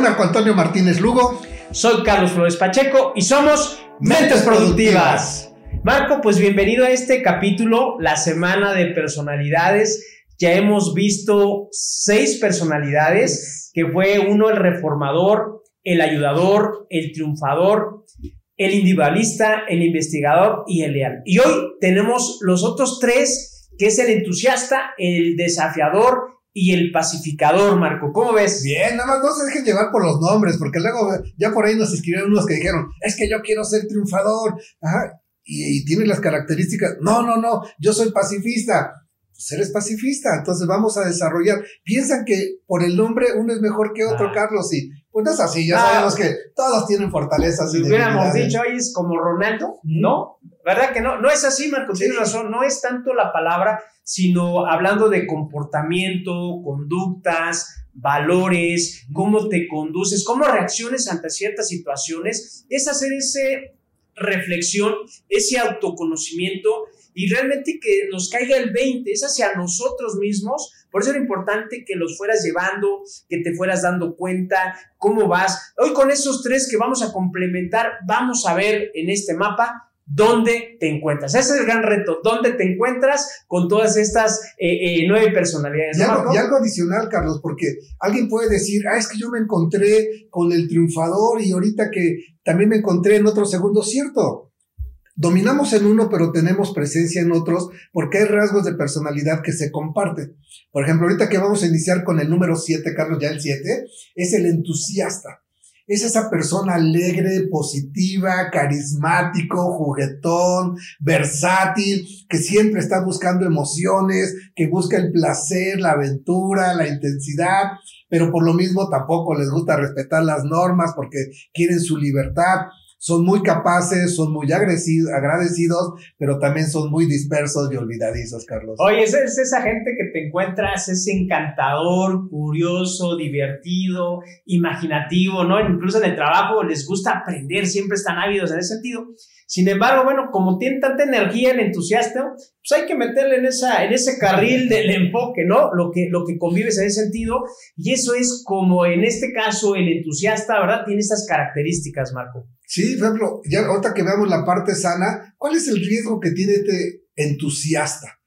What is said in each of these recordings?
Marco Antonio Martínez Lugo. Soy Carlos Flores Pacheco y somos Mentes Productivas. Marco, pues bienvenido a este capítulo, la semana de personalidades. Ya hemos visto seis personalidades, que fue uno el reformador, el ayudador, el triunfador, el individualista, el investigador y el leal. Y hoy tenemos los otros tres, que es el entusiasta, el desafiador y el pacificador, Marco. ¿Cómo ves? Bien, nada más no se dejen llevar por los nombres, porque luego ya por ahí nos escribieron unos que dijeron, es que yo quiero ser triunfador, Ajá, y, y tiene las características, no, no, no, yo soy pacifista. Pues eres pacifista, entonces vamos a desarrollar. Piensan que por el nombre uno es mejor que otro, Ah. Carlos, y pues no es así, ya Ah. sabemos que todos tienen fortalezas. Si hubiéramos dicho hoy es como Ronaldo. ¿no? ¿Verdad que no? No es así, Marco, Sí. tienes razón. No es tanto la palabra, sino hablando de comportamiento, conductas, valores, cómo te conduces, cómo reacciones ante ciertas situaciones. Es hacer esa reflexión, ese autoconocimiento y realmente que nos caiga el 20, es hacia nosotros mismos. Por eso era importante que los fueras llevando, que te fueras dando cuenta cómo vas. Hoy con esos tres que vamos a complementar, vamos a ver en este mapa dónde te encuentras. Ese es el gran reto, dónde te encuentras con todas estas eh, eh, nueve personalidades. Y ¿no, algo, y algo adicional, Carlos, porque alguien puede decir, ah, es que yo me encontré con el triunfador y ahorita que también me encontré en otro segundo, cierto. Dominamos en uno, pero tenemos presencia en otros porque hay rasgos de personalidad que se comparten. Por ejemplo, ahorita que vamos a iniciar con el número 7, Carlos, ya el 7, es el entusiasta. Es esa persona alegre, positiva, carismático, juguetón, versátil, que siempre está buscando emociones, que busca el placer, la aventura, la intensidad, pero por lo mismo tampoco les gusta respetar las normas porque quieren su libertad. Son muy capaces, son muy agradecidos, pero también son muy dispersos y olvidadizos, Carlos. Oye, es, es esa gente que te encuentras, es encantador, curioso, divertido, imaginativo, ¿no? Incluso en el trabajo les gusta aprender, siempre están ávidos en ese sentido. Sin embargo, bueno, como tienen tanta energía el entusiasta, pues hay que meterle en, esa, en ese carril del enfoque, ¿no? Lo que, lo que convives en ese sentido. Y eso es como en este caso el entusiasta, ¿verdad? Tiene estas características, Marco. Sí, por ejemplo, ya ahorita que veamos la parte sana, ¿cuál es el riesgo que tiene este entusiasta?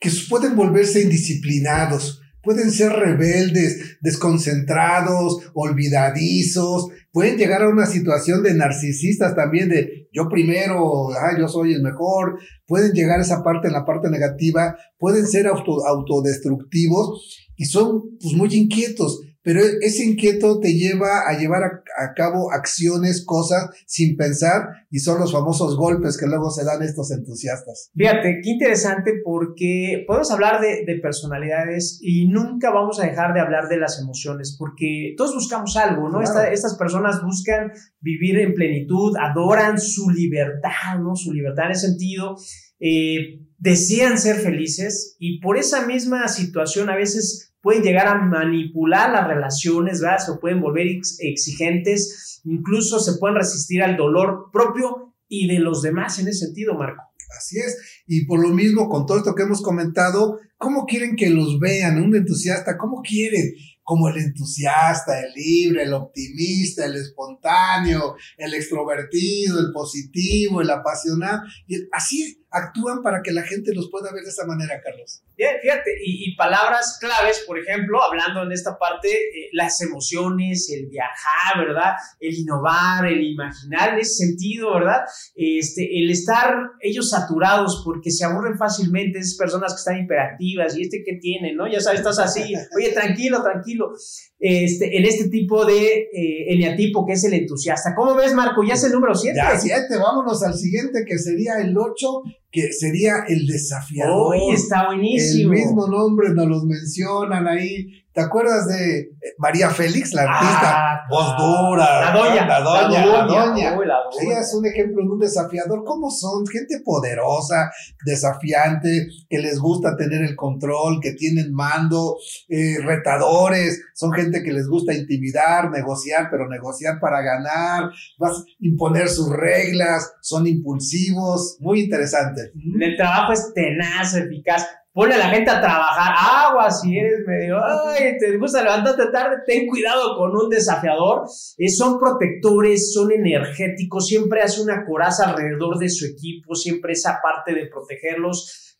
Que pueden volverse indisciplinados, pueden ser rebeldes, desconcentrados, olvidadizos, pueden llegar a una situación de narcisistas también, de yo primero, ah, yo soy el mejor, pueden llegar a esa parte, en la parte negativa, pueden ser auto, autodestructivos y son pues muy inquietos pero ese inquieto te lleva a llevar a, a, cabo acciones, cosas sin pensar y son los famosos golpes que luego se dan estos entusiastas. Fíjate, qué interesante porque podemos hablar de, de, personalidades y nunca vamos a dejar de hablar de las emociones porque todos buscamos algo, ¿no? Claro. Esta, estas personas buscan vivir en plenitud, adoran su libertad, ¿no? Su libertad en ese sentido. Eh, desean ser felices y por esa misma situación a veces pueden llegar a manipular las relaciones, ¿verdad? Se pueden volver exigentes, incluso se pueden resistir al dolor propio y de los demás en ese sentido, Marco. Así es, y por lo mismo, con todo esto que hemos comentado, ¿cómo quieren que los vean? Un entusiasta, ¿cómo quieren? Como el entusiasta, el libre, el optimista, el espontáneo, el extrovertido, el positivo, el apasionado. Y así actúan para que la gente los pueda ver de esa manera, Carlos. Bien, fíjate, y, y palabras claves, por ejemplo, hablando en esta parte, eh, las emociones, el viajar, ¿verdad? El innovar, el imaginar, en ese sentido, ¿verdad? Este, el estar ellos saturados porque se aburren fácilmente, esas personas que están hiperactivas y este que tiene, ¿no? Ya sabes, estás así, oye, tranquilo, tranquilo. Este, en este tipo de eh, eneatipo que es el entusiasta. ¿Cómo ves, Marco? Ya es el número 7. Ya, 7, vámonos al siguiente que sería el 8, que sería el desafiador. Uy, está buenísimo. El mismo nombre nos los mencionan ahí. ¿Te acuerdas de María Félix, la artista? Ah, Voz dura. La doña. La doña. La doña. Uy, la doña. Ella es un ejemplo de un desafiador. ¿Cómo son? Gente poderosa, desafiante, que les gusta tener el control, que tienen mando, eh, retadores. Son gente que les gusta intimidar, negociar, pero negociar para ganar, vas a imponer sus reglas, son impulsivos, muy interesante. El trabajo es tenaz, eficaz. Pone a la gente a trabajar. Agua, si eres medio, ay, te gusta levantarte tarde, ten cuidado con un desafiador. Eh, son protectores, son energéticos, siempre hace una coraza alrededor de su equipo, siempre esa parte de protegerlos.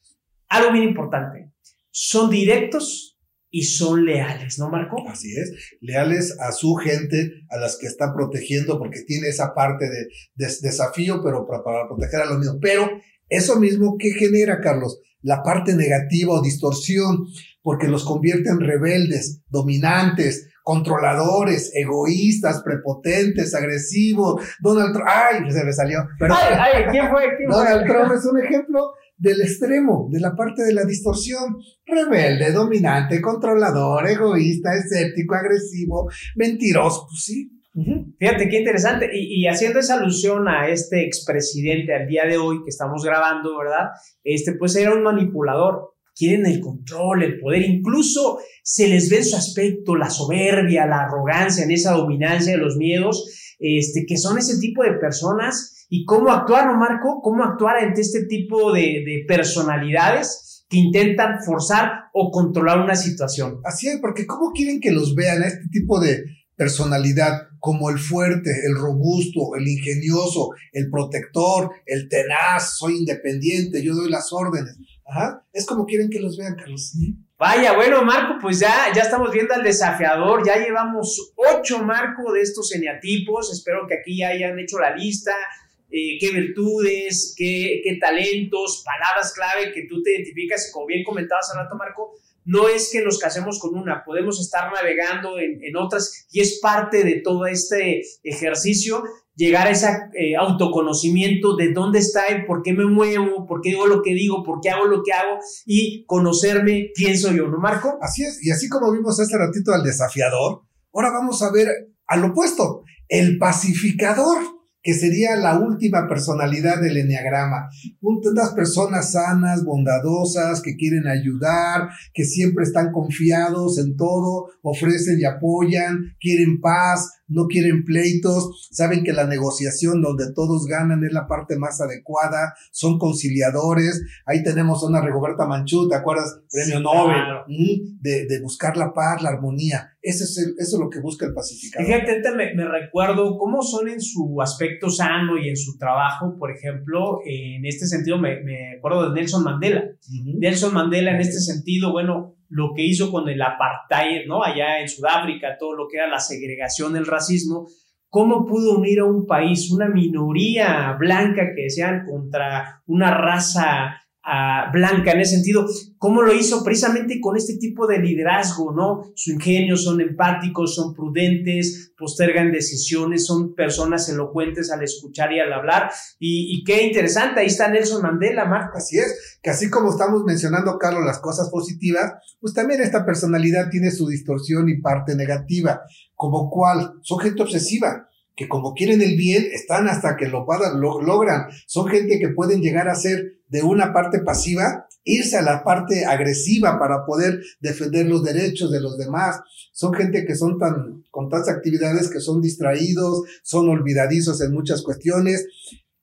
Algo bien importante, son directos y son leales, ¿no, Marco? Así es, leales a su gente, a las que está protegiendo, porque tiene esa parte de, desafío, pero para, para, proteger a los mismos. Pero eso mismo, ¿qué genera, Carlos? la parte negativa o distorsión, porque los convierte en rebeldes, dominantes, controladores, egoístas, prepotentes, agresivos. Donald Trump, ay, se me salió. Pero, ay, ay, ¿quién fue? Donald Trump es un ejemplo del extremo, de la parte de la distorsión. Rebelde, dominante, controlador, egoísta, escéptico, agresivo, mentiroso. Pues sí, Fíjate qué interesante. Y, haciendo esa alusión a este expresidente al día de hoy que estamos grabando, ¿verdad? Este, pues era un manipulador. Quieren el control, el poder, incluso se les ve en su aspecto la soberbia, la arrogancia, en esa dominancia de los miedos, este, que son ese tipo de personas. Y cómo actuar, ¿no, Marco? ¿Cómo actuar ante este tipo de, de personalidades? que intentan forzar o controlar una situación. Así es, porque ¿cómo quieren que los vean a este tipo de, personalidad como el fuerte, el robusto, el ingenioso, el protector, el tenaz, soy independiente, yo doy las órdenes. Ajá. Es como quieren que los vean, Carlos. Vaya, bueno, Marco, pues ya, ya estamos viendo al desafiador, ya llevamos ocho, Marco, de estos eneatipos, espero que aquí ya hayan hecho la lista, eh, qué virtudes, qué, qué talentos, palabras clave que tú te identificas, como bien comentabas hace rato, Marco, no es que nos casemos con una, podemos estar navegando en, otras y es parte de todo este ejercicio llegar a ese eh, autoconocimiento de dónde está y por qué me muevo, por qué digo lo que digo, por qué hago lo que hago y conocerme quién soy yo, ¿no, Marco? Así es, y así como vimos hace ratito al desafiador, ahora vamos a ver al opuesto, el pacificador que sería la última personalidad del enneagrama. Unas personas sanas, bondadosas, que quieren ayudar, que siempre están confiados en todo, ofrecen y apoyan, quieren paz, no quieren pleitos, saben que la negociación donde todos ganan es la parte más adecuada, son conciliadores. Ahí tenemos a una Rigoberta Manchú, ¿te acuerdas? Premio Nobel, de, buscar la paz, la armonía. Eso es, eso es lo que busca el pacificador. Fíjate, me, me recuerdo cómo son en su aspecto sano y en su trabajo, por ejemplo, en este sentido me, me acuerdo de Nelson Mandela. Nelson Mandela en este sentido, bueno, lo que hizo con el apartheid, ¿no? Allá en Sudáfrica, todo lo que era la segregación, el racismo, cómo pudo unir a un país, una minoría blanca que sean contra una raza blanca en ese sentido. ¿Cómo lo hizo? Precisamente con este tipo de liderazgo, ¿no? Su ingenio, son empáticos, son prudentes, postergan decisiones, son personas elocuentes al escuchar y al hablar. Y, qué interesante, ahí está Nelson Mandela, Marco. Así es, que así como estamos mencionando, Carlos, las cosas positivas, pues también esta personalidad tiene su distorsión y parte negativa, como cual son gente obsesiva que como quieren el bien, están hasta que lo, lo, logran. Son gente que pueden llegar a ser de una parte pasiva, irse a la parte agresiva para poder defender los derechos de los demás. Son gente que son tan, con tantas actividades que son distraídos, son olvidadizos en muchas cuestiones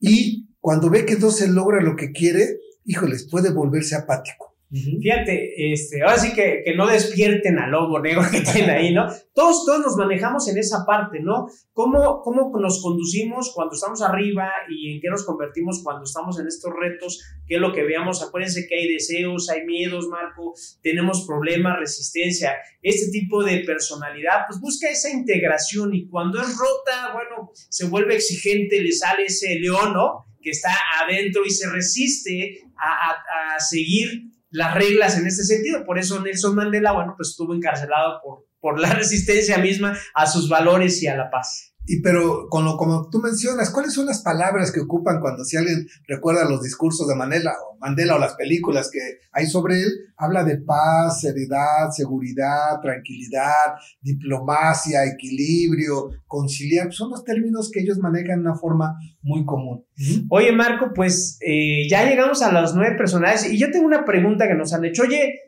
y cuando ve que no se logra lo que quiere, híjoles, puede volverse apático. Fíjate, este, ahora sí que, que, no despierten al lobo negro que tiene ahí, ¿no? Todos, todos nos manejamos en esa parte, ¿no? ¿Cómo, ¿Cómo nos conducimos cuando estamos arriba y en qué nos convertimos cuando estamos en estos retos? ¿Qué es lo que veamos? Acuérdense que hay deseos, hay miedos, Marco, tenemos problemas, resistencia. Este tipo de personalidad, pues busca esa integración y cuando es rota, bueno, se vuelve exigente, le sale ese león, ¿no? Que está adentro y se resiste a, a seguir las reglas en este sentido. Por eso Nelson Mandela, bueno, pues estuvo encarcelado por, por la resistencia misma a sus valores y a la paz. Y pero como, como tú mencionas, ¿cuáles son las palabras que ocupan cuando si alguien recuerda los discursos de Mandela o Mandela o las películas que hay sobre él? Habla de paz, seriedad, seguridad, tranquilidad, diplomacia, equilibrio, conciliar. Son los términos que ellos manejan de una forma muy común. Oye, Marco, pues eh, ya llegamos a las nueve personajes y yo tengo una pregunta que nos han hecho. Oye,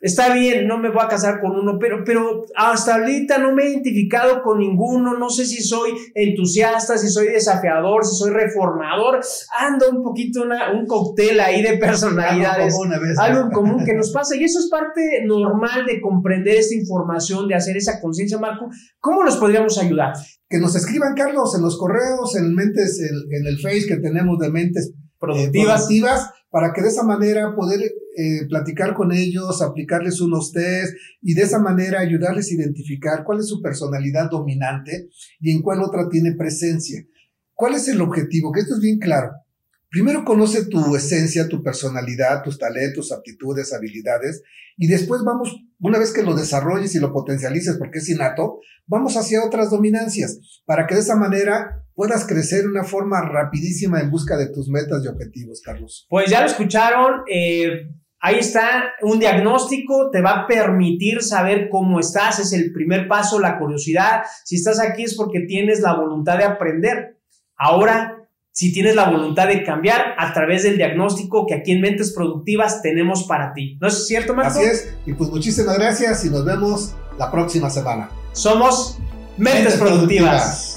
está bien, no me voy a casar con uno, pero, pero hasta ahorita no me he identificado con ninguno, no sé si soy entusiasta, si soy desafiador, si soy reformador, ando un poquito una, un cóctel ahí de personalidades, algo, en común que nos pasa y eso es parte normal de comprender esta información, de hacer esa conciencia, Marco. ¿Cómo nos podríamos ayudar? Que nos escriban, Carlos, en los correos, en mentes, en, el Face que tenemos de mentes eh, productivas para que de esa manera poder eh, platicar con ellos, aplicarles unos test y de esa manera ayudarles a identificar cuál es su personalidad dominante y en cuál otra tiene presencia. ¿Cuál es el objetivo? Que esto es bien claro. Primero conoce tu esencia, tu personalidad, tus talentos, aptitudes, habilidades, y después vamos, una vez que lo desarrolles y lo potencialices porque es innato, vamos hacia otras dominancias, para que de esa manera puedas crecer de una forma rapidísima en busca de tus metas y objetivos, Carlos. Pues ya lo escucharon, eh, ahí está un diagnóstico, te va a permitir saber cómo estás, es el primer paso, la curiosidad. Si estás aquí es porque tienes la voluntad de aprender. Ahora si tienes la voluntad de cambiar a través del diagnóstico que aquí en Mentes Productivas tenemos para ti. ¿No es cierto, Marco? Así es. Y pues muchísimas gracias y nos vemos la próxima semana. Somos Mentes, Productivas.